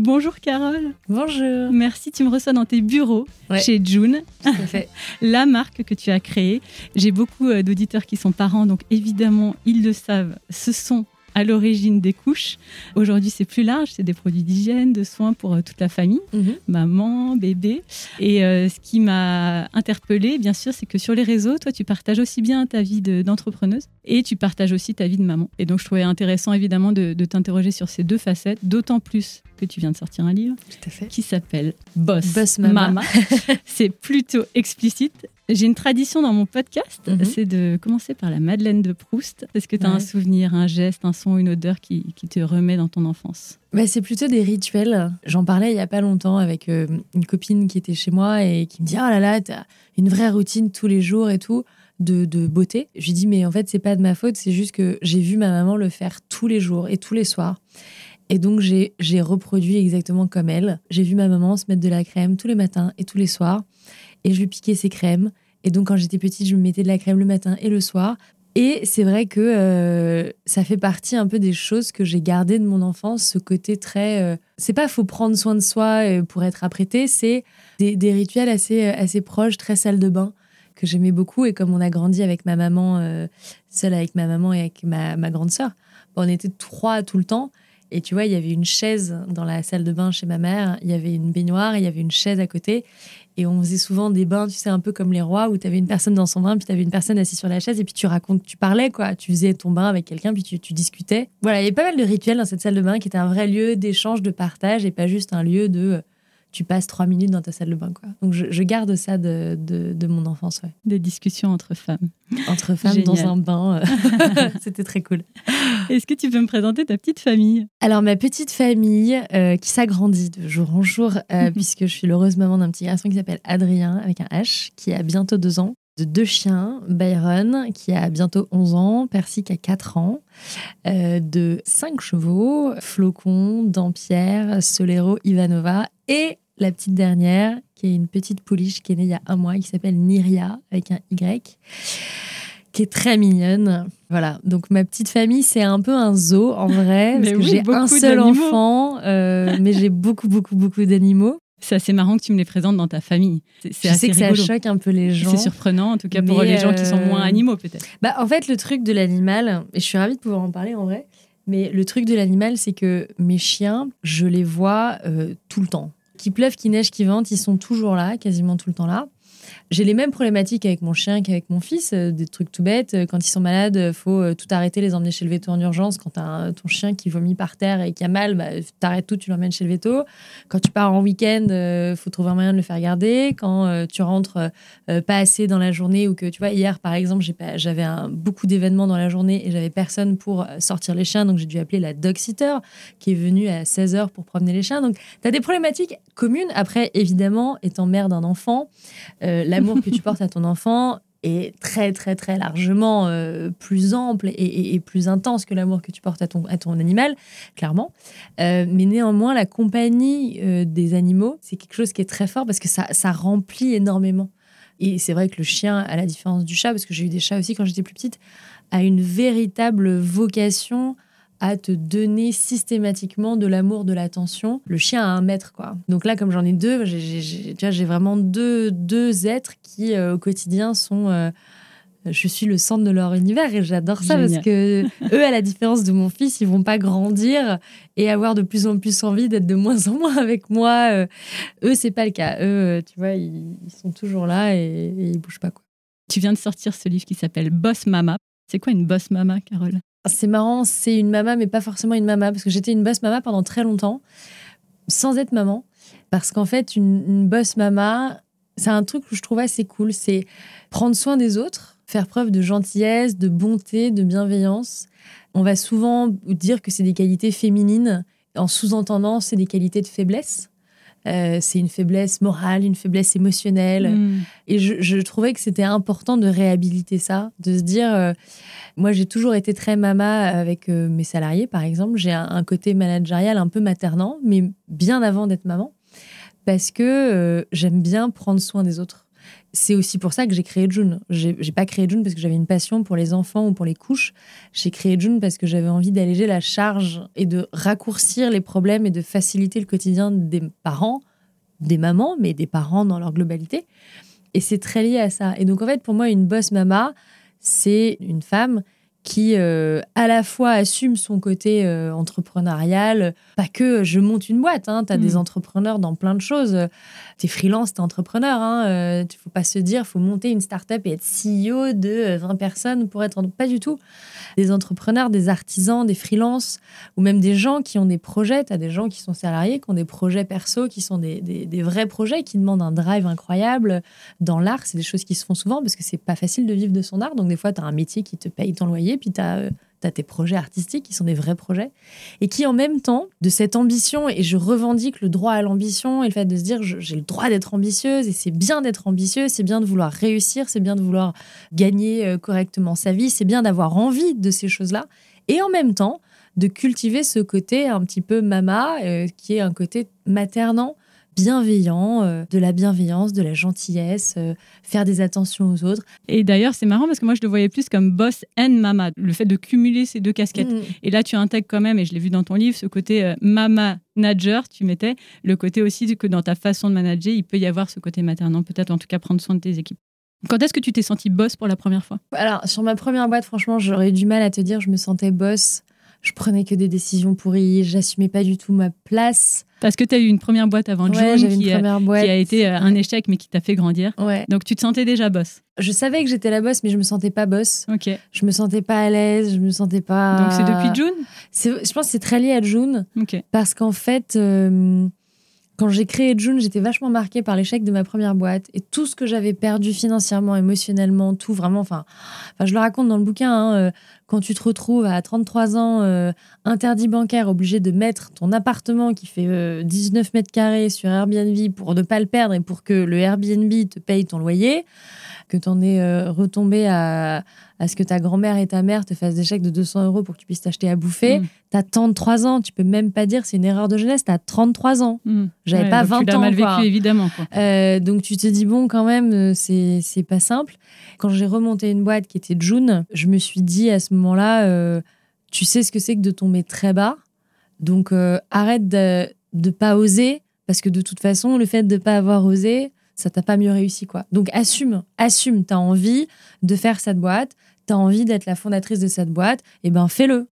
Bonjour Carole. Bonjour. Merci, tu me reçois dans tes bureaux Ouais. chez June, fait. la marque que tu as créée. J'ai beaucoup euh, d'auditeurs qui sont parents, donc évidemment, ils le savent, ce sont à l'origine des couches. Aujourd'hui, c'est plus large, c'est des produits d'hygiène, de soins pour euh, toute la famille, maman, bébé. Et euh, ce qui m'a interpellée, bien sûr, c'est que sur les réseaux, toi, tu partages aussi bien ta vie de- d'entrepreneuse et tu partages aussi ta vie de maman. Et donc, je trouvais intéressant, évidemment, de, de t'interroger sur ces deux facettes, d'autant plus que tu viens de sortir un livre Tout à fait. qui s'appelle Boss, Boss Mama. c'est plutôt explicite. J'ai une tradition dans mon podcast, Mhm. c'est de commencer par la Madeleine de Proust. Est-ce que tu as un souvenir, un geste, un son, une odeur qui, qui te remet dans ton enfance? Bah, c'est plutôt des rituels. J'en parlais il y a pas longtemps avec euh, une copine qui était chez moi et qui me dit Oh là là, t'as une vraie routine tous les jours et tout de, beauté. Je lui dis Mais en fait, c'est pas de ma faute, c'est juste que j'ai vu ma maman le faire tous les jours et tous les soirs. Et donc, j'ai j'ai reproduit exactement comme elle. J'ai vu ma maman se mettre de la crème tous les matins et tous les soirs. Et je lui piquais ses crèmes. Et donc, quand j'étais petite, je me mettais de la crème le matin et le soir. Et c'est vrai que euh, ça fait partie un peu des choses que j'ai gardées de mon enfance, ce côté très. euh, c'est pas faut prendre soin de soi euh, pour être apprêté, c'est des, des rituels assez, euh, assez proches, très salle de bain, que j'aimais beaucoup. Et comme on a grandi avec ma maman, euh, seule avec ma maman et avec ma, ma grande sœur, on était trois tout le temps. Et tu vois, il y avait une chaise dans la salle de bain chez ma mère, il y avait une baignoire, il y avait une chaise à côté. Et on faisait souvent des bains, tu sais, un peu comme les rois, où tu avais une personne dans son bain, puis tu avais une personne assise sur la chaise, et puis tu racontes, tu parlais, quoi. Tu faisais ton bain avec quelqu'un, puis tu, tu discutais. Voilà, il y avait pas mal de rituels dans cette salle de bain qui était un vrai lieu d'échange, de partage, et pas juste un lieu de. Tu passes trois minutes dans ta salle de bain, quoi. Donc je, je garde ça de, de, de mon enfance, ouais. Des discussions entre femmes. Entre femmes Génial. dans un bain, euh, c'était très cool. Est-ce que tu peux me présenter ta petite famille? Alors, ma petite famille euh, qui s'agrandit de jour en jour, euh, puisque je suis l'heureuse maman d'un petit garçon qui s'appelle Adrien, avec un H, qui a bientôt deux ans, de deux chiens, Byron, qui a bientôt 11 ans, Percy, qui a 4 ans, euh, de cinq chevaux, Flocon, Dampierre, Solero, Ivanova, et la petite dernière, qui est une petite pouliche qui est née il y a un mois, qui s'appelle Niria, avec un Y qui est très mignonne. Voilà, donc ma petite famille, c'est un peu un zoo en vrai, parce Mais que j'ai un seul enfant, euh, mais j'ai beaucoup, beaucoup, beaucoup d'animaux. C'est assez marrant que tu me les présentes dans ta famille. C'est c'est Je assez sais que rigolo. ça choque un peu les gens. C'est surprenant, en tout cas pour les gens qui sont euh, moins animaux, peut-être. Bah, en fait, le truc de l'animal, et je suis ravie de pouvoir en parler en vrai, mais le truc de l'animal, c'est que mes chiens, je les vois euh, tout le temps. Qu'il pleuve, qu'il neige, qu'il vente, ils sont toujours là, quasiment tout le temps là. J'ai les mêmes problématiques avec mon chien qu'avec mon fils, euh, des trucs tout bêtes. Euh, Quand ils sont malades, euh, faut tout arrêter, les emmener chez le veto en urgence. Quand t'as un- ton chien qui vomit par terre et qui a mal, bah, t'arrêtes tout, tu l'emmènes chez le veto. Quand tu pars en week-end, euh, faut trouver un moyen de le faire garder. Quand tu rentres pas assez dans la journée ou que tu vois hier par exemple j'avais beaucoup d'événements dans la journée et j'avais personne pour sortir les chiens donc j'ai dû appeler la dog sitter qui est venue à 16h pour promener les chiens donc tu as des problématiques communes après évidemment étant mère d'un enfant euh, l'amour que tu portes à ton enfant est très très très largement euh, plus ample et, plus intense que l'amour que tu portes à ton, à ton animal, clairement. Euh, mais néanmoins, la compagnie euh, des animaux, c'est quelque chose qui est très fort parce que ça, ça remplit énormément. Et c'est vrai que le chien, à la différence du chat, parce que j'ai eu des chats aussi quand j'étais plus petite, a une véritable vocation à te donner systématiquement de l'amour, de l'attention. Le chien a un maître, quoi. Donc là, comme j'en ai deux, j'ai- vraiment deux, deux êtres qui, euh, au quotidien, sont... euh, je suis le centre de leur univers et j'adore ça Génial. parce que eux, à la différence de mon fils, ils vont pas grandir et avoir de plus en plus envie d'être de moins en moins avec moi. Euh, Eux, c'est pas le cas. Eux, euh, tu vois, ils, ils sont toujours là et, et ils bougent pas. Quoi. Tu viens de sortir ce livre qui s'appelle Boss Mama. C'est quoi une boss mama, Carole? C'est marrant, c'est une mama, mais pas forcément une mama, parce que j'étais une boss mama pendant très longtemps, sans être maman. Parce qu'en fait, une, boss mama, c'est un truc que je trouve assez cool. C'est prendre soin des autres, faire preuve de gentillesse, de bonté, de bienveillance. On va souvent dire que c'est des qualités féminines, en sous-entendant, c'est des qualités de faiblesse. Euh, c'est une faiblesse morale, une faiblesse émotionnelle. Mm. Et je, je trouvais que c'était important de réhabiliter ça, de se dire, euh, moi j'ai toujours été très mama avec euh, mes salariés, par exemple. J'ai un, un côté managérial un peu maternant, mais bien avant d'être maman, parce que j'aime bien prendre soin des autres. C'est aussi pour ça que j'ai créé June. J'ai pas créé June parce que j'avais une passion pour les enfants ou pour les couches. J'ai créé June parce que j'avais envie d'alléger la charge et de raccourcir les problèmes et de faciliter le quotidien des parents, des mamans, mais des parents dans leur globalité. Et c'est très lié à ça. Et donc, en fait, pour moi, une boss mama, c'est une femme qui, euh, à la fois, assume son côté euh, entrepreneurial. Pas que je monte une boîte, hein, tu as des entrepreneurs dans plein de choses. Tu es freelance, tu es entrepreneur. Il hein, ne faut pas se dire, faut monter une start-up et être CEO de euh, 20 personnes pour être. Pas du tout. Des entrepreneurs, des artisans, des freelances, ou même des gens qui ont des projets. Tu as des gens qui sont salariés, qui ont des projets perso, qui sont des, des- vrais projets, qui demandent un drive incroyable. Dans l'art, c'est des choses qui se font souvent parce que c'est pas facile de vivre de son art. Donc, des fois, tu as un métier qui te paye ton loyer, puis tu as, tes projets artistiques qui sont des vrais projets. Et qui, en même temps, de cette ambition, et je revendique le droit à l'ambition et le fait de se dire j'ai le droit d'être ambitieuse, et c'est bien d'être ambitieuse, c'est bien de vouloir réussir, c'est bien de vouloir gagner euh, correctement sa vie, c'est bien d'avoir envie de ces choses-là. Et en même temps, de cultiver ce côté un petit peu mama, euh, qui est un côté maternant, bienveillant, euh, de la bienveillance, de la gentillesse, euh, faire des attentions aux autres. Et d'ailleurs, c'est marrant parce que moi, je le voyais plus comme boss and mama, le fait de cumuler ces deux casquettes. Mm. Et là, tu intègres quand même, et je l'ai vu dans ton livre, ce côté euh, mama manager, tu mettais le côté aussi que dans ta façon de manager, il peut y avoir ce côté maternant, peut-être en tout cas prendre soin de tes équipes. Quand est-ce que tu t'es senti boss pour la première fois? Alors, sur ma première boîte, franchement, j'aurais eu du mal à te dire, je me sentais boss. Je prenais que des décisions pourries, j'assumais pas du tout ma place. Parce que tu as eu une première boîte avant Ouais, June qui, a- première boîte. qui a été euh, un échec mais qui t'a fait grandir. Ouais. Donc tu te sentais déjà boss. Je savais que j'étais la boss, mais je me sentais pas boss. Ok. Je me sentais pas à l'aise, je me sentais pas. Donc c'est depuis June? Je pense que c'est très lié à June. Ok. Parce qu'en fait, euh, quand j'ai créé June, j'étais vachement marquée par l'échec de ma première boîte et tout ce que j'avais perdu financièrement, émotionnellement, tout vraiment. Enfin, je le raconte dans le bouquin. hein, euh, quand tu te retrouves à 33 ans, euh, interdit bancaire, obligé de mettre ton appartement qui fait euh, 19 mètres carrés sur Airbnb pour ne pas le perdre et pour que le Airbnb te paye ton loyer, que tu en es euh, retombé à, à ce que ta grand-mère et ta mère te fassent des chèques de 200 euros pour que tu puisses t'acheter à bouffer. Mm. T'as 33 ans, tu peux même pas dire c'est une erreur de jeunesse, t'as 33 ans. Mm. J'avais pas donc 20 tu l'as ans, mal vécu quoi. évidemment. Quoi. Euh, donc tu te dis bon quand même euh, c'est c'est pas simple. Quand j'ai remonté une boîte qui était June, je me suis dit à ce moment-là euh, tu sais ce que c'est que de tomber très bas. Donc arrête de de pas oser parce que de toute façon le fait de pas avoir osé, ça t'a pas mieux réussi quoi. Donc assume, assume, t'as envie de faire cette boîte, t'as envie d'être la fondatrice de cette boîte, et ben fais-le.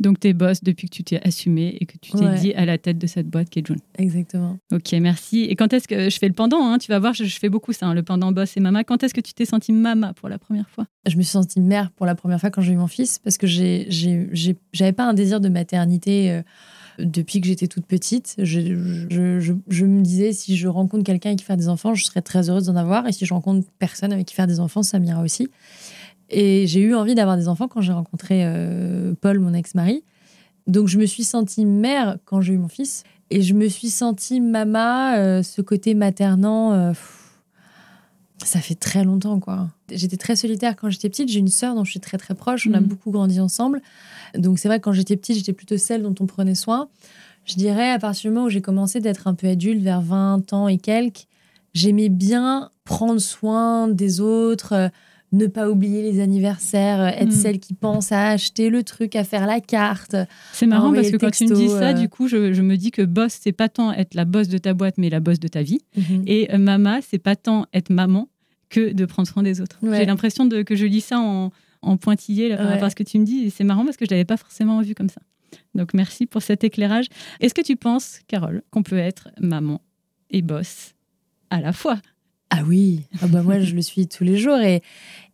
Donc t'es boss depuis que tu t'es assumé et que tu t'es Ouais. dit à la tête de cette boîte qui est June. Exactement. Ok, merci. Et quand est-ce que je fais le pendant hein, Tu vas voir, je, je fais beaucoup ça, hein, le pendant boss et mama. Quand est-ce que tu t'es sentie mama pour la première fois? Je me suis sentie mère pour la première fois quand j'ai eu mon fils parce que j'ai, j'ai, j'ai- j'avais pas un désir de maternité euh, depuis que j'étais toute petite. Je, me disais si je rencontre quelqu'un avec qui faire des enfants, je serais très heureuse d'en avoir. Et si je rencontre personne avec qui faire des enfants, ça m'ira aussi. Et j'ai eu envie d'avoir des enfants quand j'ai rencontré euh, Paul, mon ex-mari. Donc je me suis sentie mère quand j'ai eu mon fils. Et je me suis sentie mama, euh, ce côté maternant. euh, ça fait très longtemps, quoi. J'étais très solitaire quand j'étais petite. J'ai une sœur dont je suis très très proche. On a Mhm. beaucoup grandi ensemble. Donc c'est vrai que quand j'étais petite, j'étais plutôt celle dont on prenait soin. Je dirais à partir du moment où j'ai commencé d'être un peu adulte, vers 20 ans et quelques, j'aimais bien prendre soin des autres, euh, ne pas oublier les anniversaires, euh, être Mhm. celle qui pense à acheter le truc, à faire la carte. C'est marrant parce que quand tu me dis ça, euh. du coup, je, je me dis que boss, c'est pas tant être la boss de ta boîte, mais la boss de ta vie. Mhm. Et mama, c'est pas tant être maman que de prendre soin des autres. Ouais. J'ai l'impression de, que je lis ça en, en pointillé là, par Ouais. rapport à ce que tu me dis. Et c'est marrant parce que je l'avais pas forcément vu comme ça. Donc merci pour cet éclairage. Est-ce que tu penses, Carole, qu'on peut être maman et boss à la fois? Ah oui, ah bah moi je le suis tous les jours et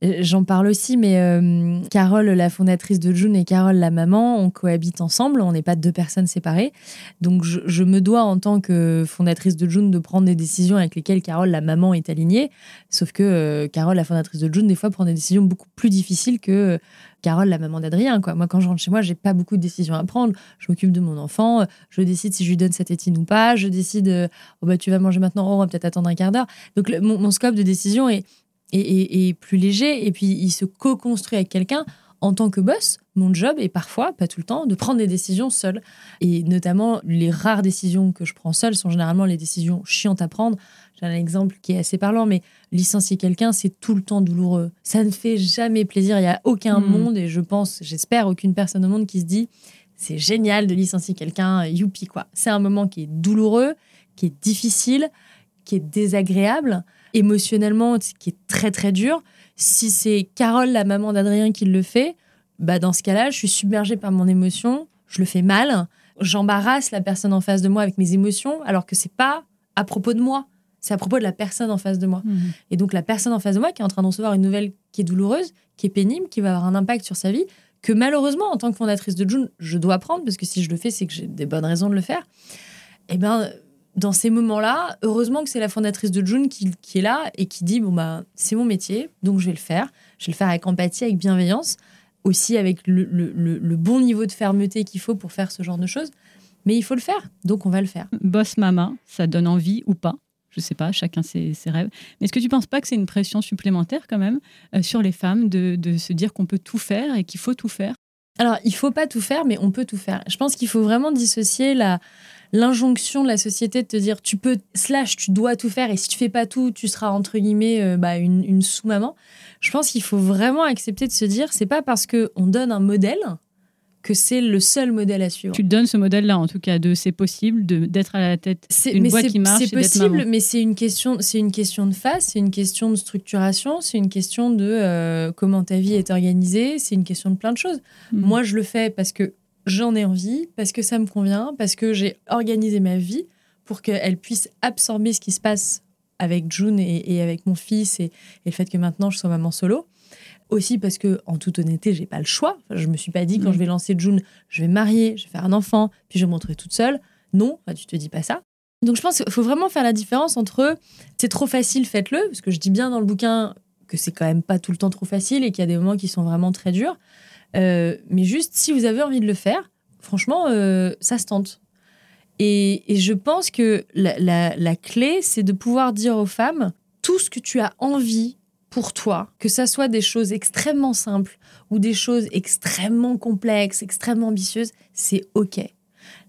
euh, j'en parle aussi, mais euh, Carole, la fondatrice de June, et Carole, la maman, on cohabite ensemble, on n'est pas deux personnes séparées. Donc je, me dois en tant que fondatrice de June de prendre des décisions avec lesquelles Carole, la maman, est alignée. Sauf que euh, Carole, la fondatrice de June, des fois prend des décisions beaucoup plus difficiles que Carole, la maman d'Adrien, quoi. Moi, quand je rentre chez moi, j'ai pas beaucoup de décisions à prendre. Je m'occupe de mon enfant, je décide si je lui donne sa tétine ou pas, je décide, euh, oh, bah, tu vas manger maintenant, oh, on va peut-être attendre un quart d'heure. Donc, mon, scope de décision est, est, plus léger et puis il se co-construit avec quelqu'un en tant que boss, mon job est parfois, pas tout le temps, de prendre des décisions seule. Et notamment, les rares décisions que je prends seule sont généralement les décisions chiantes à prendre. J'ai un exemple qui est assez parlant, mais licencier quelqu'un, c'est tout le temps douloureux. Ça ne fait jamais plaisir. Il n'y a aucun hmm. monde, et je pense, j'espère, aucune personne au monde qui se dit c'est génial de licencier quelqu'un, youpi, quoi. C'est un moment qui est douloureux, qui est difficile, qui est désagréable, émotionnellement, qui est très, très dur. Si c'est Carole, la maman d'Adrien, qui le fait, bah dans ce cas-là, je suis submergée par mon émotion, je le fais mal, j'embarrasse la personne en face de moi avec mes émotions, alors que c'est pas à propos de moi, c'est à propos de la personne en face de moi. Mhm. Et donc la personne en face de moi qui est en train de recevoir une nouvelle qui est douloureuse, qui est pénible, qui va avoir un impact sur sa vie, que malheureusement, en tant que fondatrice de June, je dois prendre, parce que si je le fais, c'est que j'ai des bonnes raisons de le faire. Eh bien, dans ces moments-là, heureusement que c'est la fondatrice de June qui, est là et qui dit bon bah c'est mon métier, donc je vais le faire. Je vais le faire avec empathie, avec bienveillance, aussi avec le, bon niveau de fermeté qu'il faut pour faire ce genre de choses. Mais il faut le faire, donc on va le faire. Boss mama, ça donne envie ou pas je sais pas, chacun ses, rêves. Mais est-ce que tu penses pas que c'est une pression supplémentaire quand même euh, sur les femmes de, se dire qu'on peut tout faire et qu'il faut tout faire? Alors, il faut pas tout faire, mais on peut tout faire. Je pense qu'il faut vraiment dissocier la, l'injonction de la société de te dire tu peux, slash, tu dois tout faire et si tu fais pas tout, tu seras entre guillemets euh, bah, une, sous-maman. Je pense qu'il faut vraiment accepter de se dire c'est pas parce qu'on donne un modèle que c'est le seul modèle à suivre. Tu donnes ce modèle-là, en tout cas, de c'est possible d'être à la tête d'une boîte qui marche. C'est possible, mais c'est une question, c'est une question de face, c'est une question de structuration, c'est une question de euh, comment ta vie est organisée, c'est une question de plein de choses. Hmm. Moi, je le fais parce que j'en ai envie, parce que ça me convient, parce que j'ai organisé ma vie pour qu'elle puisse absorber ce qui se passe avec June et, avec mon fils et, le fait que maintenant je sois maman solo. Aussi parce que, en toute honnêteté, j'ai pas le choix. je me suis pas dit quand mm. je vais lancer June, je vais me marier, je vais faire un enfant, puis je vais montrer toute seule. Non, tu te dis pas ça. Donc je pense qu'il faut vraiment faire la différence entre c'est trop facile, faites-le, parce que je dis bien dans le bouquin que c'est quand même pas tout le temps trop facile et qu'il y a des moments qui sont vraiment très durs. Euh, mais juste, si vous avez envie de le faire, franchement, euh, ça se tente. Et, je pense que la, clé, c'est de pouvoir dire aux femmes tout ce que tu as envie pour toi, que ça soit des choses extrêmement simples ou des choses extrêmement complexes, extrêmement ambitieuses, c'est OK.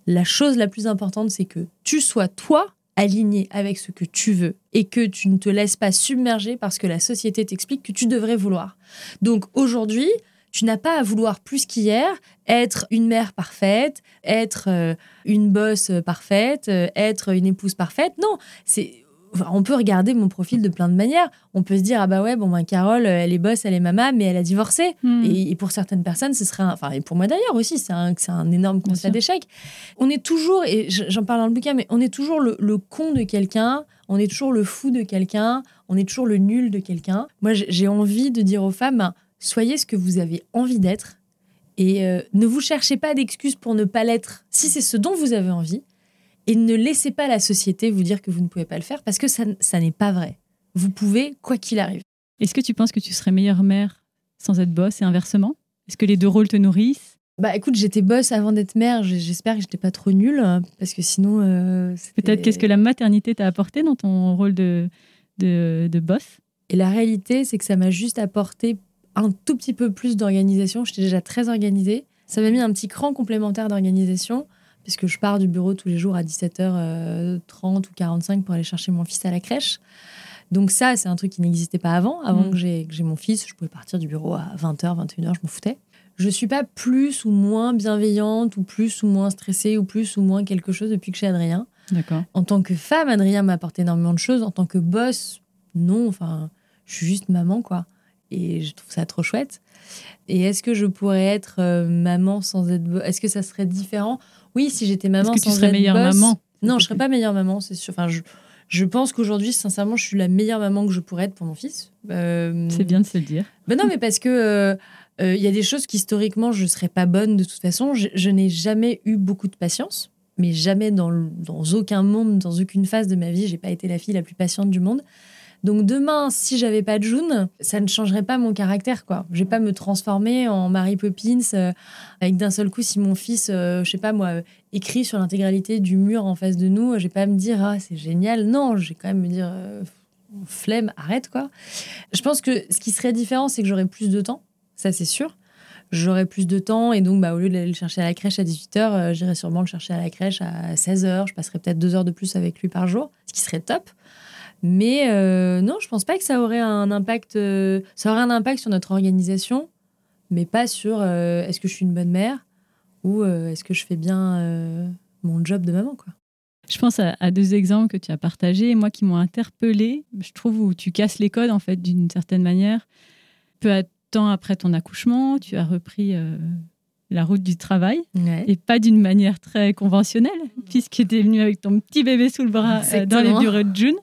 La chose la plus importante, c'est que tu sois toi aligné avec ce que tu veux et que tu ne te laisses pas submerger parce que la société t'explique que tu devrais vouloir. Donc aujourd'hui, tu n'as pas à vouloir plus qu'hier être une mère parfaite, être euh, une bosse parfaite, euh, être une épouse parfaite. Non, c'est on peut regarder mon profil de plein de manières. On peut se dire ah bah ouais bon ben Carole elle est bosse, elle est maman mais elle a divorcé. Hmm. Et, pour certaines personnes ce serait enfin et pour moi d'ailleurs aussi c'est un, un énorme constat d'échec. On est toujours et j'en parle dans le bouquin mais on est toujours le, le con de quelqu'un, on est toujours le fou de quelqu'un, on est toujours le nul de quelqu'un. Moi j'ai envie de dire aux femmes soyez ce que vous avez envie d'être et euh, ne vous cherchez pas d'excuses pour ne pas l'être si c'est ce dont vous avez envie. Et ne laissez pas la société vous dire que vous ne pouvez pas le faire parce que ça, ça n'est pas vrai. Vous pouvez, quoi qu'il arrive. Est-ce que tu penses que tu serais meilleure mère sans être boss et inversement? Est-ce que les deux rôles te nourrissent? Bah écoute, j'étais boss avant d'être mère. J'espère que j'étais pas trop nulle parce que sinon. Euh, Peut-être qu'est-ce que la maternité t'a apporté dans ton rôle de, de, de boss? Et la réalité, c'est que ça m'a juste apporté un tout petit peu plus d'organisation. J'étais déjà très organisée. Ça m'a mis un petit cran complémentaire d'organisation, puisque je pars du bureau tous les jours à 17h30 ou 45 pour aller chercher mon fils à la crèche. Donc ça, c'est un truc qui n'existait pas avant. Avant mm. que j'ai mon fils, je pouvais partir du bureau à 20h, 21h, je m'en foutais. Je suis pas plus ou moins bienveillante ou plus ou moins stressée ou plus ou moins quelque chose depuis que j'ai Adrien. D'accord. En tant que femme, Adrien m'a apporté énormément de choses. En tant que boss, non. Enfin, je suis juste maman, quoi et je trouve ça trop chouette. Et est-ce que je pourrais être euh, maman sans être Est-ce que ça serait différent? Oui, si j'étais maman est-ce que tu serais meilleure maman Non, je serais pas meilleure maman, c'est sûr. Enfin, je, je pense qu'aujourd'hui, sincèrement, je suis la meilleure maman que je pourrais être pour mon fils. Euh, c'est bien de se le dire. Ben non, mais parce que euh, il y a des choses qu'historiquement, je serais pas bonne de toute façon. Je, je n'ai jamais eu beaucoup de patience, mais jamais dans, dans aucun monde, dans aucune phase de ma vie, j'ai pas été la fille la plus patiente du monde. Donc demain, si j'avais pas de June, ça ne changerait pas mon caractère, quoi. Je vais pas me transformer en Mary Poppins euh, avec d'un seul coup, si mon fils, euh, je sais pas moi, écrit sur l'intégralité du mur en face de nous, je vais pas me dire ah c'est génial. Non, je vais quand même me dire euh, flemme, arrête quoi. Je pense que ce qui serait différent, c'est que j'aurais plus de temps, ça c'est sûr j'aurais plus de temps et donc bah, au lieu d'aller le chercher à la crèche à 18h, j'irais sûrement le chercher à la crèche à 16h. Je passerais peut-être deux heures de plus avec lui par jour, ce qui serait top. Mais euh, non, je pense pas que ça aurait un impact. Euh, ça aurait un impact sur notre organisation, mais pas sur euh, est-ce que je suis une bonne mère ou est-ce que je fais bien mon job de maman, quoi. Je pense à, deux exemples que tu as partagés, moi qui m'ont interpellée. Je trouve où tu casses les codes en fait d'une certaine manière. Peu à temps après ton accouchement, tu as repris la route du travail et pas d'une manière très conventionnelle, puisque tu es venu avec ton petit bébé sous le bras dans les bureaux de June.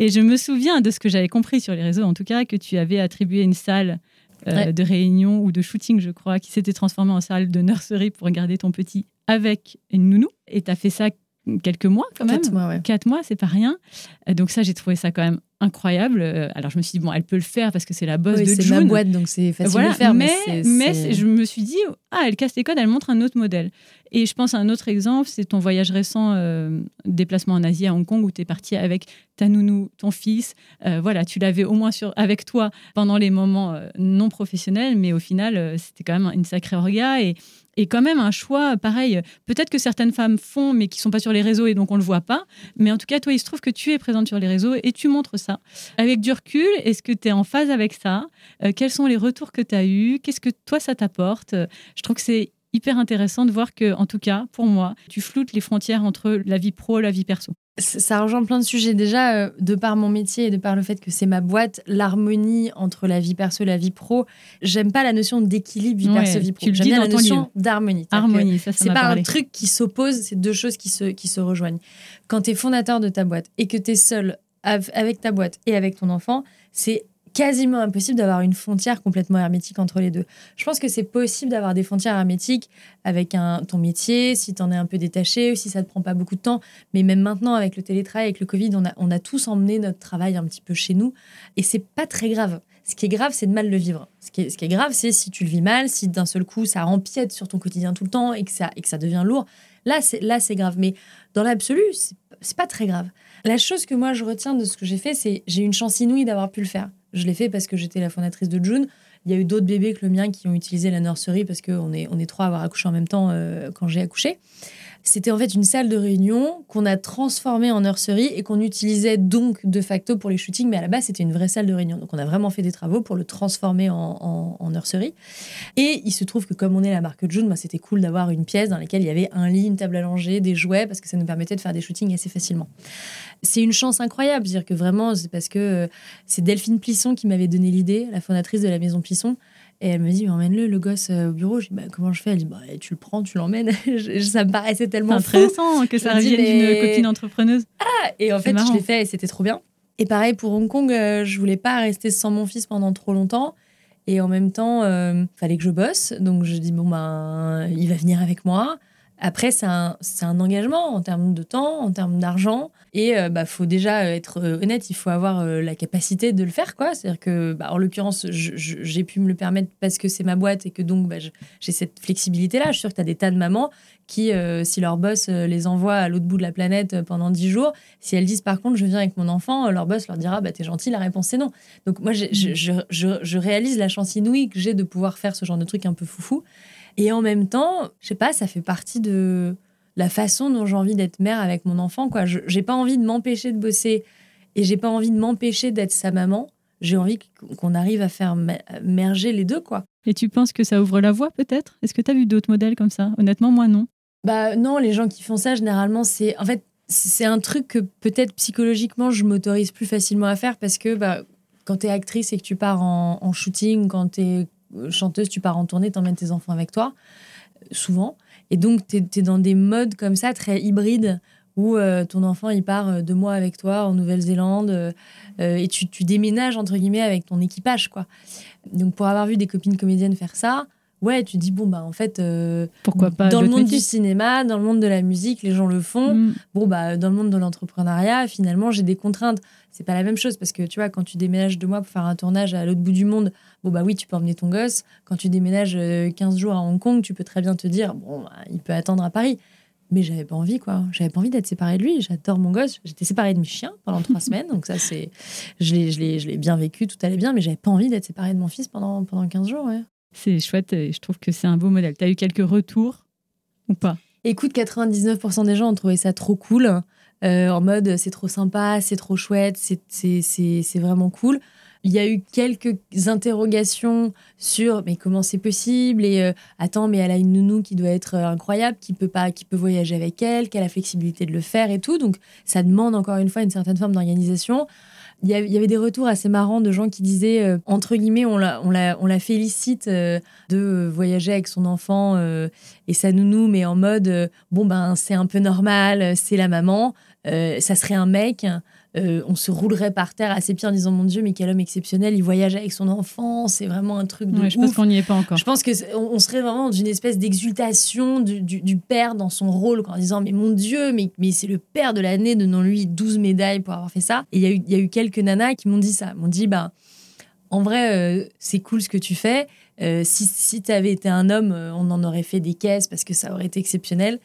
Et je me souviens de ce que j'avais compris sur les réseaux, en tout cas, que tu avais attribué une salle euh, de réunion ou de shooting, je crois, qui s'était transformée en salle de nurserie pour garder ton petit avec une nounou. Et tu as fait ça quelques mois quand même. Quatre mois, Quatre mois, c'est pas rien. Euh, donc ça, j'ai trouvé ça quand même incroyable. Euh, alors je me suis dit, bon, elle peut le faire parce que c'est la bosse de June. C'est ma boîte, donc c'est facile de le faire. Mais, mais, je me suis dit, ah, elle casse les codes, elle montre un autre modèle. Et je pense à un autre exemple, c'est ton voyage récent, euh, déplacement en Asie, à Hong Kong, où tu es parti avec ta nounou, ton fils. voilà, tu l'avais au moins sur, avec toi pendant les moments non professionnels, mais au final, c'était quand même une sacrée orga. Et, et quand même un choix pareil. Peut-être que certaines femmes font, mais qui sont pas sur les réseaux et donc on le voit pas. Mais en tout cas, toi, il se trouve que tu es présente sur les réseaux et tu montres ça. Avec du recul, est-ce que tu es en phase avec ça? Euh, Quels sont les retours que tu as eus? Qu'est-ce que toi, ça t'apporte? Je trouve que c'est hyper intéressant de voir que, en tout cas, pour moi, tu floutes les frontières entre la vie pro et la vie perso. Ça rejoint plein de sujets. Déjà, euh, de par mon métier et de par le fait que c'est ma boîte, l'harmonie entre la vie perso et la vie pro, j'aime pas la notion d'équilibre vie perso-vie pro. J'aime bien la notion d'harmonie. Harmonie, ça, C'est pas un truc qui s'oppose, c'est deux choses qui se, qui se rejoignent. Quand tu es fondateur de ta boîte et que tu es seul avec ta boîte et avec ton enfant, c'est quasiment impossible d'avoir une frontière complètement hermétique entre les deux. Je pense que c'est possible d'avoir des frontières hermétiques avec ton métier, si tu en es un peu détaché, si ça ne te prend pas beaucoup de temps. Mais même maintenant, avec le télétravail, avec le Covid, on a, tous emmené notre travail un petit peu chez nous. Et c'est pas très grave. Ce qui est grave, c'est de mal le vivre. Ce qui est, grave, c'est si tu le vis mal, si d'un seul coup, ça empiète sur ton quotidien tout le temps et que ça, et que ça devient lourd. Là, c'est, grave. Mais dans l'absolu, c'est pas très grave. La chose que moi, je retiens de ce que j'ai fait, c'est j'ai une chance inouïe d'avoir pu le faire. Je l'ai fait parce que j'étais la fondatrice de June. Il y a eu d'autres bébés que le mien qui ont utilisé la nurserie parce qu'on est, on est trois à avoir accouché en même temps euh, quand j'ai accouché. C'était en fait une salle de réunion qu'on a transformée en nurserie et qu'on utilisait donc de facto pour les shootings, mais à la base c'était une vraie salle de réunion. Donc on a vraiment fait des travaux pour le transformer en, en, nurserie. Et il se trouve que comme on est la marque June, moi c'était cool d'avoir une pièce dans laquelle il y avait un lit, une table à des jouets, parce que ça nous permettait de faire des shootings assez facilement c'est une chance incroyable. C'est-à-dire que vraiment, c'est parce que euh, c'est Delphine Plisson qui m'avait donné l'idée, la fondatrice de la maison Plisson. Et elle me dit, emmène-le, le gosse, euh, au bureau. Je dis, bah, comment je fais? Elle dit, bah, tu le prends, tu l'emmènes. ça me paraissait tellement intéressant que ça revienne d'une copine entrepreneuse. Ah Et en fait, je l'ai fait et c'était trop bien. Et pareil pour Hong Kong, euh, je voulais pas rester sans mon fils pendant trop longtemps. Et en même temps, il fallait que je bosse. Donc je dis, bon, ben, il va venir avec moi. Après, c'est un, un, engagement en termes de temps, en termes d'argent. Et il euh, bah, faut déjà être euh, honnête, il faut avoir euh, la capacité de le faire. C'est-à-dire que, bah, en l'occurrence, j'ai pu me le permettre parce que c'est ma boîte et que donc bah, j'ai cette flexibilité-là. Je suis sûre que tu as des tas de mamans qui, si leur boss les envoie à l'autre bout de la planète pendant 10 jours, si elles disent par contre je viens avec mon enfant, leur boss leur dira bah, t'es gentil, la réponse c'est non. Donc moi, je, je réalise la chance inouïe que j'ai de pouvoir faire ce genre de truc un peu foufou. Et en même temps, je sais pas, ça fait partie de la façon dont j'ai envie d'être mère avec mon enfant. Quoi. Je n'ai pas envie de m'empêcher de bosser et j'ai pas envie de m'empêcher d'être sa maman. J'ai envie qu'on arrive à faire merger les deux. quoi. Et tu penses que ça ouvre la voie peut-être? Est-ce que tu as vu d'autres modèles comme ça? Honnêtement, moi non. Bah non, les gens qui font ça, généralement, c'est... En fait, c'est un truc que peut-être psychologiquement, je m'autorise plus facilement à faire parce que bah, quand tu es actrice et que tu pars en, en shooting, quand tu es chanteuse, tu pars en tournée, t'emmènes tes enfants avec toi, souvent. Et donc, tu es, dans des modes comme ça, très hybrides, où euh, ton enfant, il part euh, deux mois avec toi en Nouvelle-Zélande, euh, et tu, déménages, entre guillemets, avec ton équipage, quoi. Donc, pour avoir vu des copines comédiennes faire ça, ouais, tu dis, bon, bah, en fait, euh, Pourquoi pas dans le monde métiers du cinéma, dans le monde de la musique, les gens le font. Mm. Bon, bah, dans le monde de l'entrepreneuriat, finalement, j'ai des contraintes. C'est pas la même chose parce que tu vois, quand tu déménages deux mois pour faire un tournage à l'autre bout du monde, bon, bah oui, tu peux emmener ton gosse. Quand tu déménages euh, 15 jours à Hong Kong, tu peux très bien te dire, bon, bah, il peut attendre à Paris. Mais j'avais pas envie, quoi. J'avais pas envie d'être séparée de lui. J'adore mon gosse. J'étais séparée de mes chiens pendant trois semaines. Donc, ça, c'est. Je l'ai bien vécu, tout allait bien. Mais j'avais pas envie d'être séparée de mon fils pendant, pendant 15 jours, ouais. C'est chouette et je trouve que c'est un beau modèle. Tu as eu quelques retours ou pas? Écoute, 99% des gens ont trouvé ça trop cool. euh, en mode, c'est trop sympa, c'est trop chouette, c'est, vraiment cool. Il y a eu quelques interrogations sur mais comment c'est possible? Et euh, attends mais elle a une nounou qui doit être euh, incroyable qui peut pas qui peut voyager avec elle qui a la flexibilité de le faire et tout donc ça demande encore une fois une certaine forme d'organisation il y, avait des retours assez marrants de gens qui disaient euh, entre guillemets on la, on la, on la félicite euh, de euh, voyager avec son enfant et sa nounou mais en mode bon ben c'est un peu normal c'est la maman ça serait un mec euh, on se roulerait par terre à ses pieds en disant mon Dieu, mais quel homme exceptionnel, il voyage avec son enfant, c'est vraiment un truc de Ouais, Je pense qu'on n'y est pas encore. Je pense que c'est- on serait vraiment dans une espèce d'exultation du, du- du père dans son rôle, en disant mais mon Dieu, mais, mais c'est le père de l'année, donnons-lui 12 médailles pour avoir fait ça. Et il y, a eu- il y a eu quelques nanas qui m'ont dit ça, m'ont dit bah en vrai euh, c'est cool ce que tu fais. Euh, si si tu avais été un homme, on en aurait fait des caisses parce que ça aurait été exceptionnel.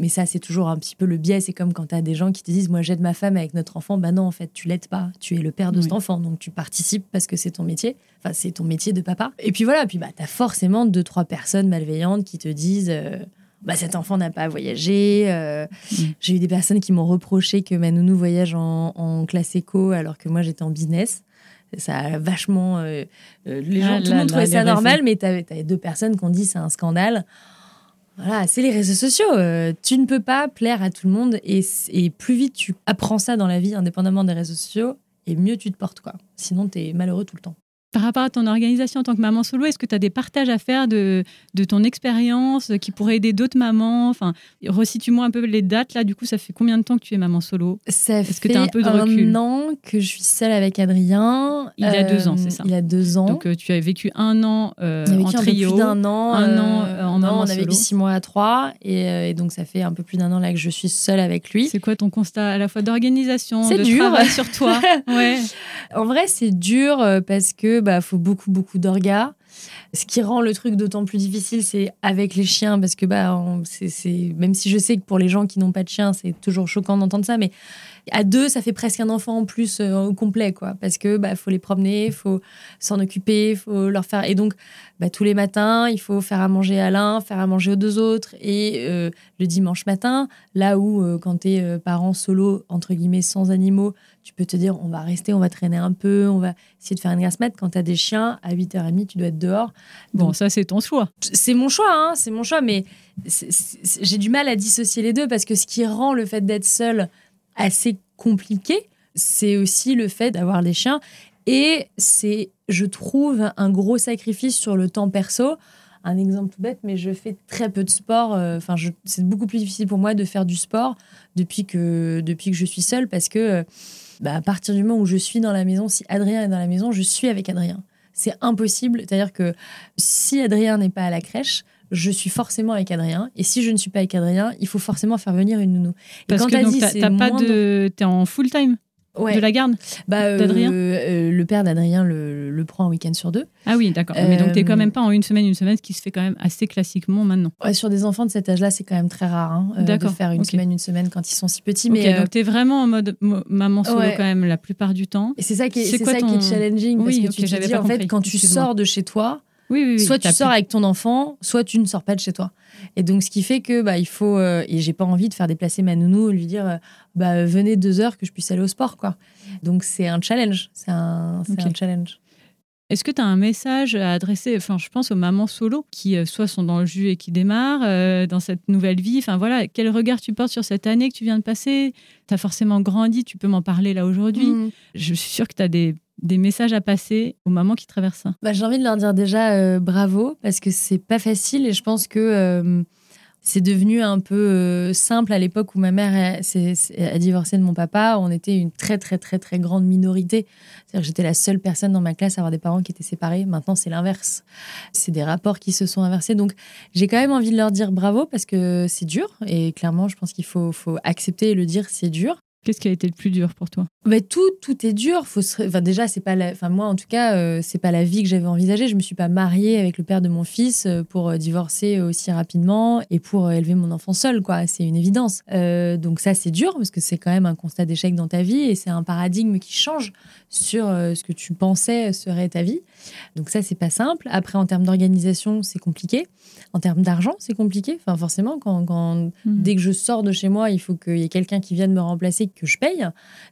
Mais ça, c'est toujours un petit peu le biais. C'est comme quand tu as des gens qui te disent Moi, j'aide ma femme avec notre enfant. Bah non, en fait, tu l'aides pas. Tu es le père de cet enfant. Donc, tu participes parce que c'est ton métier. Enfin, c'est ton métier de papa. Et puis voilà. Puis bah, tu as forcément deux, trois personnes malveillantes qui te disent euh, bah, Cet enfant n'a pas voyagé. Euh, Mm. J'ai eu des personnes qui m'ont reproché que ma nounou voyage en, en classe éco alors que moi, j'étais en business. Ça a vachement. euh, euh, les gens, Ah tout le monde trouvait ça normal, mais tu avais deux personnes qui ont dit c'est un scandale. Voilà, c'est les réseaux sociaux. Euh, tu ne peux pas plaire à tout le monde et, plus vite tu apprends ça dans la vie, indépendamment des réseaux sociaux, et mieux tu te portes quoi. Sinon, tu es malheureux tout le temps. Par rapport à ton organisation en tant que maman solo, est-ce que tu as des partages à faire de, de ton expérience qui pourraient aider d'autres mamans? Enfin, resitue-moi un peu les dates. Là, du coup, ça fait combien de temps que tu es maman solo? Ça Est-ce que fait t'as un peu de recul? an que je suis seule avec Adrien. Il a deux ans, c'est ça Il a deux ans. Donc, euh, tu as vécu un an euh, on en peu trio. plus d'un an. un an, euh, en non, maman on a vécu solo. six mois à trois. Et, euh, et donc, ça fait un peu plus d'un an là que je suis seule avec lui. C'est quoi ton constat à la fois d'organisation, C'est de dur. travail sur toi? Ouais. En vrai, c'est dur euh, parce que bah faut beaucoup beaucoup d'orgas. Ce qui rend le truc d'autant plus difficile, c'est avec les chiens parce que bah c'est même si je sais que pour les gens qui n'ont pas de chien, c'est toujours choquant d'entendre ça, mais à deux, ça fait presque un enfant en plus euh, au complet quoi, parce que bah faut les promener, faut s'en occuper, faut leur faire et donc bah, tous les matins, il faut faire à manger à l'un, faire à manger aux deux autres et euh, le dimanche matin, là où euh, quand tu es parent solo entre guillemets sans animaux, tu peux te dire on va rester, on va traîner un peu, on va essayer de faire une grasse mat. Quand tu as des chiens, à 8h30, tu dois être dehors. Bon, Donc, ça, c'est ton choix. c'est mon choix, hein, c'est mon choix, mais j'ai du mal à dissocier les deux parce que ce qui rend le fait d'être seul assez compliqué, c'est aussi le fait d'avoir les chiens. Et c'est, je trouve, un gros sacrifice sur le temps perso. Un exemple tout bête, mais je fais très peu de sport. euh, Enfin, c'est beaucoup plus difficile pour moi de faire du sport depuis que, depuis que je suis seule parce que, euh, bah, à partir du moment où je suis dans la maison, si Adrien est dans la maison, je suis avec Adrien. C'est impossible. C'est-à-dire que si Adrien n'est pas à la crèche, je suis forcément avec Adrien. Et si je ne suis pas avec Adrien, il faut forcément faire venir une nounou. Et Parce quand que c'est t'as pas de. T'es en full time Ouais. de la garde Bah, euh, d'Adrien euh, Le père d'Adrien le, le prend un week-end sur deux. Ah oui, d'accord. Mais donc, t'es Euh, quand même pas en une semaine, une semaine, ce qui se fait quand même assez classiquement maintenant. Ouais, sur des enfants de cet âge-là, c'est quand même très rare hein, euh, de D'accord, faire une semaine, une semaine quand ils sont si petits. Mais euh, donc t'es vraiment en mode mo- maman solo Ouais. quand même la plupart du temps. et c'est ça qui est, c'est qui challenging parce Oui, que ok, tu te dis pas en fait quand tu sors de chez toi, Oui, oui, oui. soit tu sors avec ton enfant, soit tu ne sors pas de chez toi. Et donc, ce qui fait que bah, il faut. euh, et j'ai pas envie de faire déplacer ma nounou, lui dire euh, bah, venez deux heures que je puisse aller au sport. quoi. Donc, c'est un challenge. C'est un, challenge. Est-ce que tu as un message à adresser, enfin, je pense aux mamans solo qui euh, soit sont dans le jus et qui démarrent euh, dans cette nouvelle vie. Enfin voilà, quel regard tu portes sur cette année que tu viens de passer? Tu as forcément grandi, tu peux m'en parler là aujourd'hui. Mm. Je suis sûre que tu as des, des messages à passer aux mamans qui traversent ça. Bah, j'ai envie de leur dire déjà euh, bravo parce que c'est pas facile et je pense que euh, c'est devenu un peu euh, simple à l'époque où ma mère a, divorcé de mon papa. On était une très, très, très, très grande minorité. J'étais la seule personne dans ma classe à avoir des parents qui étaient séparés. Maintenant, c'est l'inverse. C'est des rapports qui se sont inversés. Donc, j'ai quand même envie de leur dire bravo parce que c'est dur. Et clairement, je pense qu'il faut accepter et le dire, c'est dur. Qu'est-ce qui a été le plus dur pour toi? Bah, tout, tout est dur. Faut enfin, déjà, c'est pas la... enfin, moi, en tout cas, euh, c'est pas la vie que j'avais envisagée. Je me suis pas mariée avec le père de mon fils euh, pour euh, divorcer aussi rapidement et pour élever mon enfant seul, quoi. C'est une évidence. donc ça, c'est dur parce que c'est quand même un constat d'échec dans ta vie et c'est un paradigme qui change sur ce que tu pensais serait ta vie. Donc ça, c'est pas simple. Après, en termes d'organisation, c'est compliqué. En termes d'argent, c'est compliqué. Enfin, forcément, quand, quand hmm. dès que je sors de chez moi, il faut qu'il y ait quelqu'un qui vienne me remplacer, que je paye.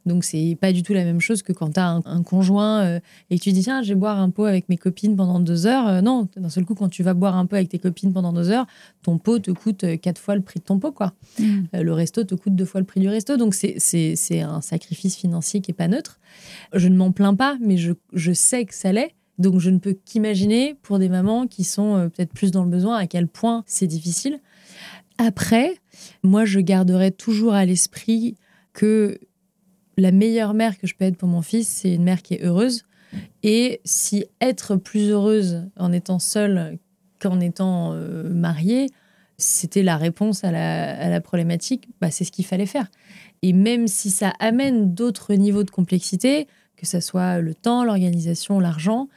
Donc c'est pas du tout la même chose que quand tu as un, conjoint euh, et que tu dis tiens, je vais boire un pot avec mes copines pendant deux heures. Euh, non, d'un seul coup, quand tu vas boire un pot avec tes copines pendant deux heures, ton pot te coûte euh, quatre fois le prix de ton pot, quoi. Hmm. le resto te coûte deux fois le prix du resto. Donc c'est un sacrifice financier qui est pas neutre. Je ne m'en plains pas, mais je, je sais que ça l'est. Donc je ne peux qu'imaginer pour des mamans qui sont euh, peut-être plus dans le besoin à quel point c'est difficile. Après, moi je garderai toujours à l'esprit que la meilleure mère que je peux être pour mon fils, c'est une mère qui est heureuse. Et si être plus heureuse en étant seule qu'en étant euh, mariée, c'était la réponse à la, problématique, bah, c'est ce qu'il fallait faire. Et même si ça amène d'autres niveaux de complexité, que ce soit le temps, l'organisation, l'argent.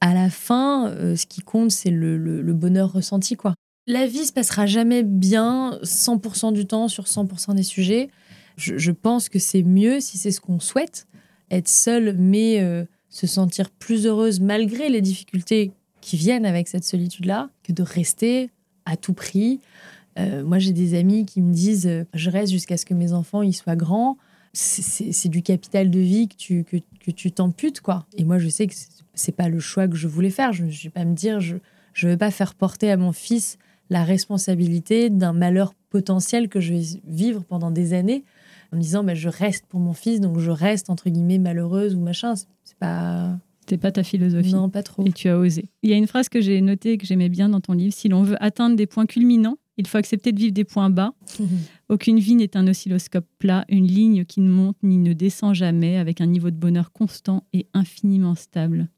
À la fin, euh, ce qui compte, c'est le, bonheur ressenti. quoi. La vie se passera jamais bien 100% du temps sur 100% des sujets. Je, pense que c'est mieux si c'est ce qu'on souhaite, être seule, mais euh, se sentir plus heureuse malgré les difficultés qui viennent avec cette solitude-là, que de rester à tout prix. Euh, moi, j'ai des amis qui me disent je reste jusqu'à ce que mes enfants ils soient grands c'est du capital de vie que tu que, que tu t'amputes quoi. Et moi je sais que c'est pas le choix que je voulais faire. Je ne vais pas me dire je je veux pas faire porter à mon fils la responsabilité d'un malheur potentiel que je vais vivre pendant des années en me disant mais je reste pour mon fils donc je reste entre guillemets malheureuse ou machin. C'est pas c'est pas ta philosophie. Non, pas trop. Et tu as osé. Il y a une phrase que j'ai notée que j'aimais bien dans ton livre. Si l'on veut atteindre des points culminants, il faut accepter de vivre des points bas. Aucune vie n'est un oscilloscope plat, une ligne qui ne monte ni ne descend jamais, avec un niveau de bonheur constant et infiniment stable.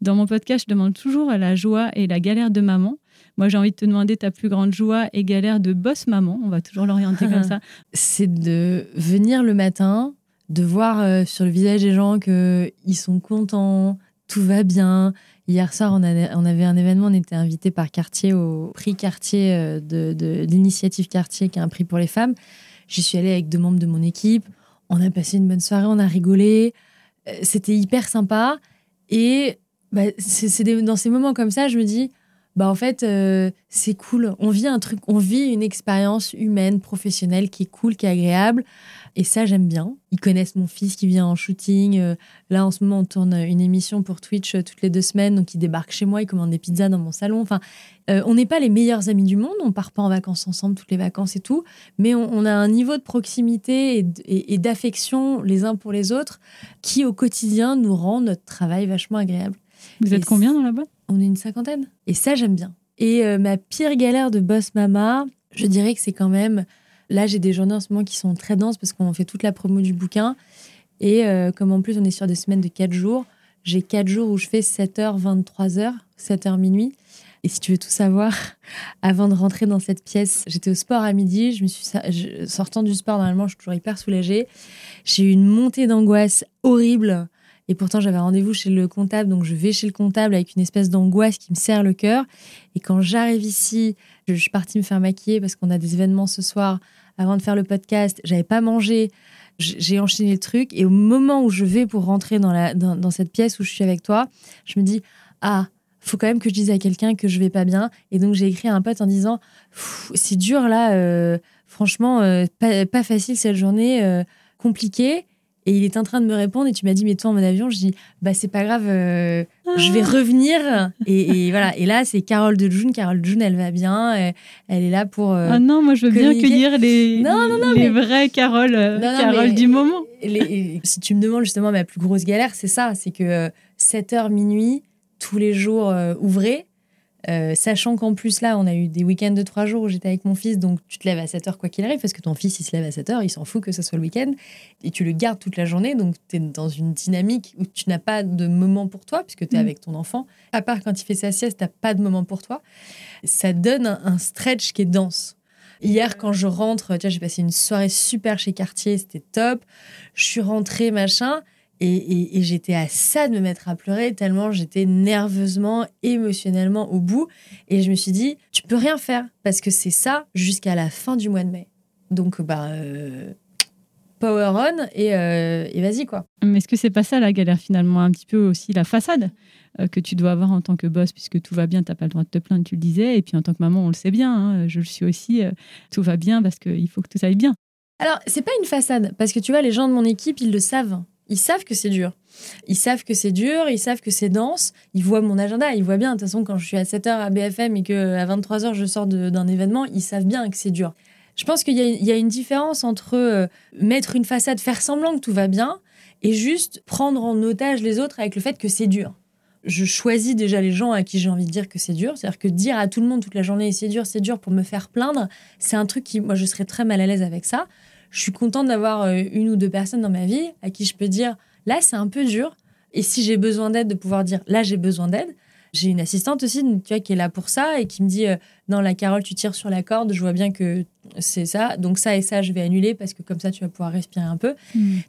Dans mon podcast, je demande toujours à la joie et la galère de maman. Moi, j'ai envie de te demander ta plus grande joie et galère de boss maman. On va toujours l'orienter comme ça. C'est de venir le matin, de voir euh, sur le visage des gens qu'ils sont contents, tout va bien, Hier soir, on, avait un événement, on était invité par Cartier au prix Cartier euh, de, l'initiative Cartier, qui est un prix pour les femmes. J'y suis allée avec deux membres de mon équipe. On a passé une bonne soirée, on a rigolé. Euh, c'était hyper sympa. Et bah, c'est dans ces moments comme ça, je me dis, bah en fait, euh, c'est cool. On vit un truc, on vit une expérience humaine, professionnelle qui est cool, qui est agréable. Et ça, j'aime bien. Ils connaissent mon fils qui vient en shooting. Euh, là, en ce moment, on tourne une émission pour Twitch euh, toutes les deux semaines. Donc, il débarque chez moi, il commande des pizzas dans mon salon. Enfin, euh, on n'est pas les meilleurs amis du monde. On part pas en vacances ensemble toutes les vacances et tout. Mais on, a un niveau de proximité et, d'affection les uns pour les autres qui, au quotidien, nous rend notre travail vachement agréable. Vous êtes combien dans la boîte? On est une cinquantaine. Et ça, j'aime bien. Et ma pire galère de boss mama, je dirais que c'est quand même Là, j'ai des journées en ce moment qui sont très denses parce qu'on fait toute la promo du bouquin. Et euh, comme en plus, on est sur des semaines de 4 jours, j'ai 4 jours où je fais 7h, 23h, 7h minuit. Et si tu veux tout savoir, avant de rentrer dans cette pièce, j'étais au sport à midi. Je me suis sortant du sport, normalement, je suis toujours hyper soulagée. J'ai eu une montée d'angoisse horrible. Et pourtant, j'avais rendez-vous chez le comptable, donc je vais chez le comptable avec une espèce d'angoisse qui me serre le cœur. Et quand j'arrive ici, je suis partie me faire maquiller parce qu'on a des événements ce soir avant de faire le podcast, j'avais pas mangé, j'ai enchaîné le truc. Et au moment où je vais pour rentrer dans, la, dans, cette pièce où je suis avec toi, je me dis Ah, faut quand même que je dise à quelqu'un que je vais pas bien. Et donc j'ai écrit à un pote en disant C'est dur là, euh, franchement, euh, pas, facile cette journée, euh, compliquée. Et il est en train de me répondre et tu m'as dit mais toi en mon avion je dis bah c'est pas grave euh, je vais ah. revenir. Et, voilà. Et là c'est Carole de June. Carole de June elle va bien. Elle, est là pour euh, ah non moi je veux bien cueillir les non, non, non, les vraies Carole euh, Carole du moment. si tu me demandes justement ma plus grosse galère c'est ça. C'est que 7h minuit tous les jours ouvrés Euh, sachant qu'en plus, là, on a eu des week-ends de trois jours où j'étais avec mon fils, donc tu te lèves à 7 heures quoi qu'il arrive, parce que ton fils, il se lève à 7 heures, il s'en fout que ce soit le week-end, et tu le gardes toute la journée, donc tu es dans une dynamique où tu n'as pas de moment pour toi, puisque tu es Mm. avec ton enfant. À part quand il fait sa sieste, tu pas de moment pour toi. Ça donne un, un stretch qui est dense. Hier, quand je rentre, tu vois, j'ai passé une soirée super chez Cartier, c'était top. Je suis rentrée, machin, et, et- et j'étais à ça de me mettre à pleurer tellement j'étais nerveusement, émotionnellement au bout. Et je me suis dit, tu peux rien faire parce que c'est ça jusqu'à la fin du mois de mai. Donc, bah, euh, power on et, euh, et vas-y, quoi. Mais est-ce que c'est pas ça la galère finalement Un petit peu aussi la façade euh, que tu dois avoir en tant que boss, puisque tout va bien, t'as pas le droit de te plaindre, tu le disais. Et puis en tant que maman, on le sait bien, hein, je le suis aussi, euh, tout va bien parce qu'il faut que tout aille bien. Alors, c'est pas une façade, parce que tu vois, les gens de mon équipe, ils le savent. Ils savent que c'est dur. Ils savent que c'est dur, ils savent que c'est dense. Ils voient mon agenda, ils voient bien. De toute façon, quand je suis à 7h à BFM et qu'à 23h, je sors d'un événement, ils savent bien que c'est dur. Je pense qu'il y, a- il y a une différence entre euh, mettre une façade, faire semblant que tout va bien, et juste prendre en otage les autres avec le fait que c'est dur. Je choisis déjà les gens à qui j'ai envie de dire que c'est dur. C'est-à-dire que dire à tout le monde toute la journée c'est dur, c'est dur pour me faire plaindre, c'est un truc qui, moi, je serais très mal à l'aise avec ça je suis contente d'avoir euh, une ou deux personnes dans ma vie à qui je peux dire là c'est un peu dur. Et si j'ai besoin d'aide de pouvoir dire là j'ai besoin d'aide. J'ai une assistante aussi tu vois qui est là pour ça et qui me dit euh, non la Carole tu tires sur la corde je vois bien que c'est ça. Donc ça et ça je vais annuler parce que comme ça tu vas pouvoir respirer un peu.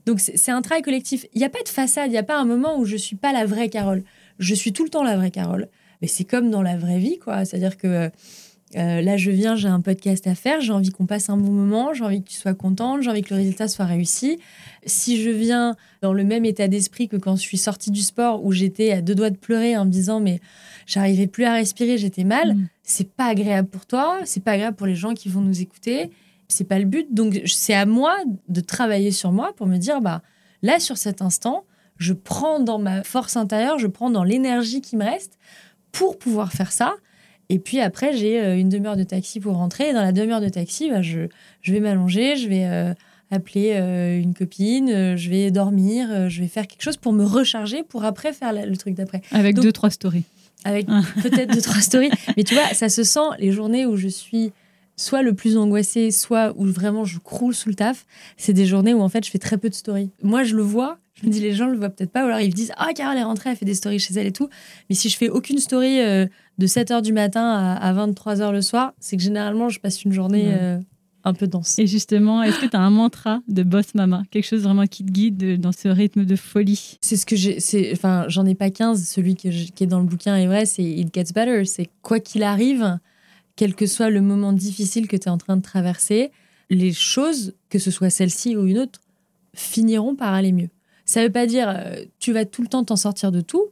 Donc c'est c'est un travail collectif. Il n'y a pas de façade il n'y a pas un moment où je suis pas la vraie Carole. Je suis tout le temps la vraie Carole. Mais c'est comme dans la vraie vie quoi. C'est à dire que euh, là, je viens, j'ai un podcast à faire, j'ai envie qu'on passe un bon moment, j'ai envie que tu sois contente, j'ai envie que le résultat soit réussi. Si je viens dans le même état d'esprit que quand je suis sortie du sport où j'étais à deux doigts de pleurer en me disant mais j'arrivais plus à respirer, j'étais mal, Mm. c'est pas agréable pour toi, c'est pas agréable pour les gens qui vont nous écouter, c'est pas le but. Donc c'est à moi de travailler sur moi pour me dire bah là sur cet instant, je prends dans ma force intérieure, je prends dans l'énergie qui me reste pour pouvoir faire ça. Et puis après, j'ai euh, une demi-heure de taxi pour rentrer. Et dans la demi-heure de taxi, bah, je, je vais m'allonger, je vais euh, appeler euh, une copine, euh, je vais dormir, je vais faire quelque chose pour me recharger, pour après faire la- le truc d'après. Avec Donc- deux, trois stories. Avec Ah. peut-être deux, trois stories. Mais tu vois, ça se sent les journées où je suis soit le plus angoissée, soit où vraiment je croule sous le taf. C'est des journées où en fait je fais très peu de stories. Moi, je le vois. Je me dis, les gens le voient peut-être pas. Ou alors ils disent, ah, Carole est rentrée, elle fait des stories chez elle et tout. Mais si je fais aucune story euh, de 7h du matin à, 23h le soir, c'est que généralement je passe une journée Ouais. euh, un peu dense. Et justement, est-ce que tu as un mantra de boss mama Quelque chose vraiment qui te guide de- dans ce rythme de folie? C'est ce que j'ai. c'est- Enfin, j'en ai pas 15. Celui que je- qui est dans le bouquin est vrai, c'est It Gets Better. C'est quoi qu'il arrive, quel que soit le moment difficile que tu es en train de traverser, les choses, que ce soit celle-ci ou une autre, finiront par aller mieux. Ça veut pas dire euh, tu vas tout le temps t'en sortir de tout.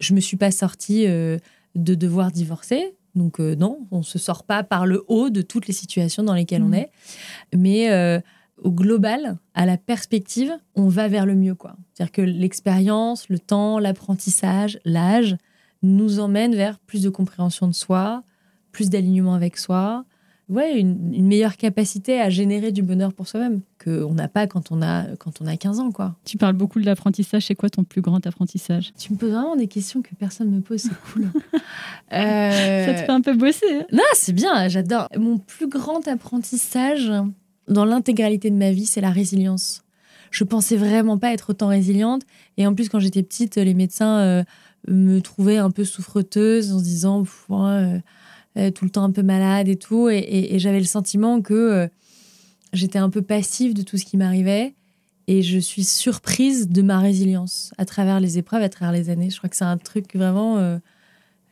Je me suis pas sortie euh, de devoir divorcer. Donc euh, non, on se sort pas par le haut de toutes les situations dans lesquelles on Mhm. est. Mais au global, à la perspective, on va vers le mieux. quoi. C'est-à-dire que l'expérience, le temps, l'apprentissage, l'âge nous emmènent vers plus de compréhension de soi, plus d'alignement avec soi, ouais, une, une meilleure capacité à générer du bonheur pour soi-même qu'on n'a pas quand on a, quand on a 15 ans. quoi. Tu parles beaucoup de l'apprentissage. C'est quoi ton plus grand apprentissage? Tu me poses vraiment des questions que personne ne me pose, c'est cool. Euh, Ça te fait un peu bosser. hein? Non, c'est bien, j'adore. Mon plus grand apprentissage dans l'intégralité de ma vie, c'est la résilience. Je pensais vraiment pas être autant résiliente. Et en plus, quand j'étais petite, les médecins euh, me trouvaient un peu souffreteuse en se disant Pff, ouais, euh, euh, tout le temps un peu malade et tout. Et, j'avais le sentiment que euh, j'étais un peu passive de tout ce qui m'arrivait. Et je suis surprise de ma résilience à travers les épreuves, à travers les années. Je crois que c'est un truc vraiment.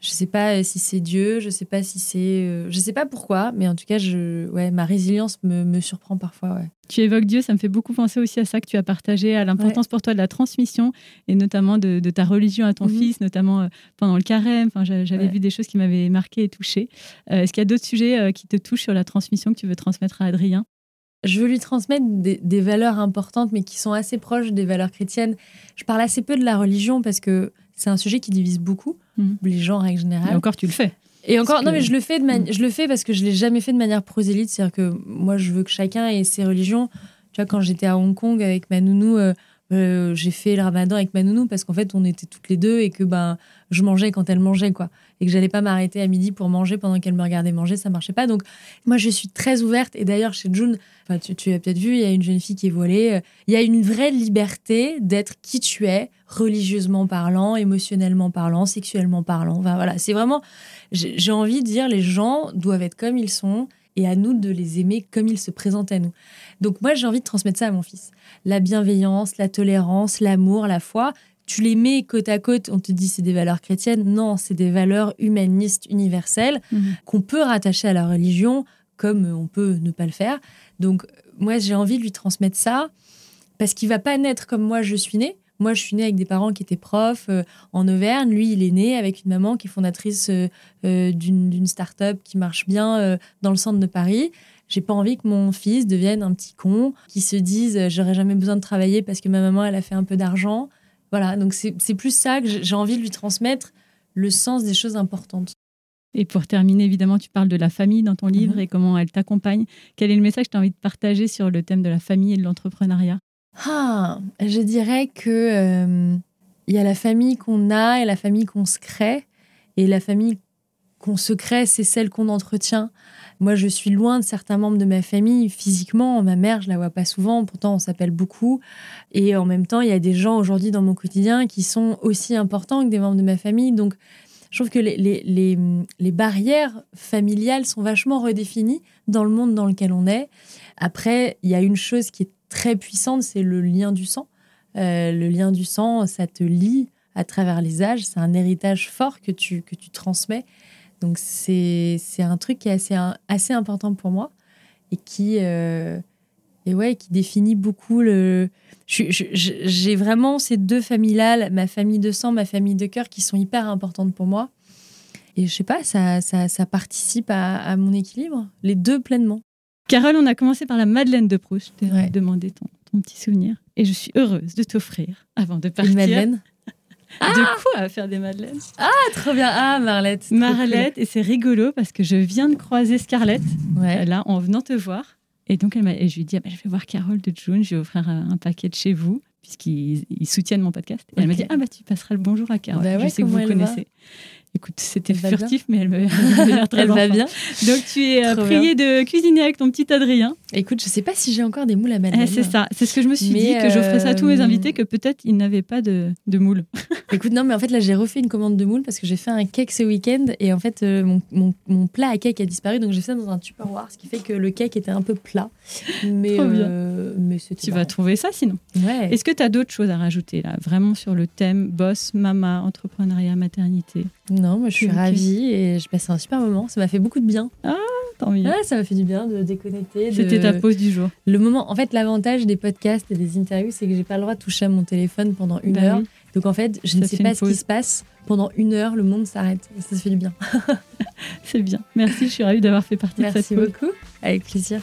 Euh, je sais pas si c'est Dieu, je sais pas si c'est, euh, je sais pas pourquoi, mais en tout cas, je, ouais, ma résilience me, me surprend parfois. Ouais. Tu évoques Dieu, ça me fait beaucoup penser aussi à ça que tu as partagé, à l'importance pour toi de la transmission et notamment de, de ta religion à ton Mhm. fils, notamment euh, pendant le carême. Enfin, j'a- j'avais Ouais. vu des choses qui m'avaient marqué et touché. Euh, Est-ce qu'il y a d'autres sujets euh, qui te touchent sur la transmission que tu veux transmettre à Adrien? Je veux lui transmettre des, des valeurs importantes, mais qui sont assez proches des valeurs chrétiennes. Je parle assez peu de la religion parce que c'est un sujet qui divise beaucoup Mhm. les gens en règle Et générale. encore, tu le fais. Et encore, Parce non, que- mais je le fais de je le fais parce que je l'ai jamais fait de manière prosélyte. C'est-à-dire que moi, je veux que chacun ait ses religions. Tu vois, quand j'étais à Hong Kong avec ma nounou, euh, Euh, j'ai fait le ramadan avec ma nounou parce qu'en fait, on était toutes les deux et que ben, je mangeais quand elle mangeait, quoi. Et que j'allais pas m'arrêter à midi pour manger pendant qu'elle me regardait manger, ça marchait pas. Donc, moi, je suis très ouverte. Et d'ailleurs, chez June, tu, tu as peut-être vu, il y a une jeune fille qui est voilée. Il y a une vraie liberté d'être qui tu es, religieusement parlant, émotionnellement parlant, sexuellement parlant. Enfin, voilà, c'est vraiment. J'ai envie de dire, les gens doivent être comme ils sont et à nous de les aimer comme ils se présentent à nous. Donc moi, j'ai envie de transmettre ça à mon fils. La bienveillance, la tolérance, l'amour, la foi, tu les mets côte à côte, on te dit c'est des valeurs chrétiennes. Non, c'est des valeurs humanistes universelles Mhm. qu'on peut rattacher à la religion comme on peut ne pas le faire. Donc moi, j'ai envie de lui transmettre ça parce qu'il va pas naître comme moi je suis née. Moi, je suis née avec des parents qui étaient profs euh, en Auvergne. Lui, il est né avec une maman qui est fondatrice euh, euh, d'une start-up qui marche bien dans le centre de Paris. J'ai pas envie que mon fils devienne un petit con qui se dise j'aurais jamais besoin de travailler parce que ma maman elle a fait un peu d'argent. Voilà, donc c'est plus ça que j'ai j'ai envie de lui transmettre le sens des choses importantes. Et pour terminer, évidemment, tu parles de la famille dans ton livre Mhm. et comment elle t'accompagne. Quel est le message que tu as envie de partager sur le thème de la famille et de l'entrepreneuriat? Ah, je dirais que euh, il y a la famille qu'on a et la famille qu'on se crée. Et la famille qu'on se crée, c'est celle qu'on entretient. Moi, je suis loin de certains membres de ma famille physiquement. Ma mère, je la vois pas souvent, pourtant on s'appelle beaucoup. Et en même temps, il y a des gens aujourd'hui dans mon quotidien qui sont aussi importants que des membres de ma famille. Donc, je trouve que les, les, les, barrières familiales sont vachement redéfinies dans le monde dans lequel on est. Après, il y a une chose qui est très puissante, c'est le lien du sang. Euh, le lien du sang, ça te lie à travers les âges. C'est un héritage fort que tu, que tu transmets. Donc, c'est c'est un truc qui est assez, assez important pour moi et qui, euh, et ouais, qui définit beaucoup le. J'ai vraiment ces deux familles-là, ma famille de sang, ma famille de cœur, qui sont hyper importantes pour moi. Et je sais pas, ça, ça, ça participe à, à mon équilibre, les deux pleinement. Carole, on a commencé par la Madeleine de Proust. Je t'ai Ouais. demandé ton, ton petit souvenir. Et je suis heureuse de t'offrir, avant de partir, Une Madeleine de quoi faire des Madeleines? Ah, trop bien. Ah, Marlette. Marlette, et c'est rigolo parce que je viens de croiser Scarlett. Ouais. là, en venant te voir. Et donc, elle et je lui ai dit, ah, ben, je vais voir Carole de June, je vais offrir un, paquet de chez vous, puisqu'ils ils soutiennent mon podcast. Et elle m'a dit, ah bah tu passeras le bonjour à Carole. Bah ouais, je sais que vous connaissez. Écoute, c'était bien furtif, mais elle me- elle l'air très Elle va bien. Donc, tu es euh, priée de cuisiner avec ton petit Adrien. Écoute, je sais pas si j'ai encore des moules à Madeleine. Eh, c'est ça. C'est ce que je me suis Mais, dit, que j'offrais ça à tous mes euh, invités, que peut-être ils n'avaient pas de, de moule. Écoute, non, mais en fait, là, j'ai refait une commande de moules parce que j'ai fait un cake ce week-end et en fait, euh, mon, mon, mon plat à cake a disparu. Donc, j'ai fait ça dans un tupperware, ce qui fait que le cake était un peu plat. Mais, Trop bien. euh, mais. Tu vas trouver ça sinon. Ouais. Est-ce que tu as d'autres choses à rajouter là, vraiment sur le thème boss, mama, entrepreneuriat, maternité? Non, moi, je suis ravie et je passe un super moment. Ça m'a fait beaucoup de bien. Tant mieux. Ça m'a fait du bien de déconnecter. de- C'était ta pause du jour. Le moment, en fait, l'avantage des podcasts et des interviews, c'est que j'ai pas le droit de toucher à mon téléphone pendant une Bah heure. oui. Donc, en fait, je Ça ne sais pas ce qui se passe. Pendant une heure, le monde s'arrête. Ça se fait du bien. C'est bien. Merci, je suis ravie d'avoir fait partie de Merci cette pause. beaucoup. Avec plaisir.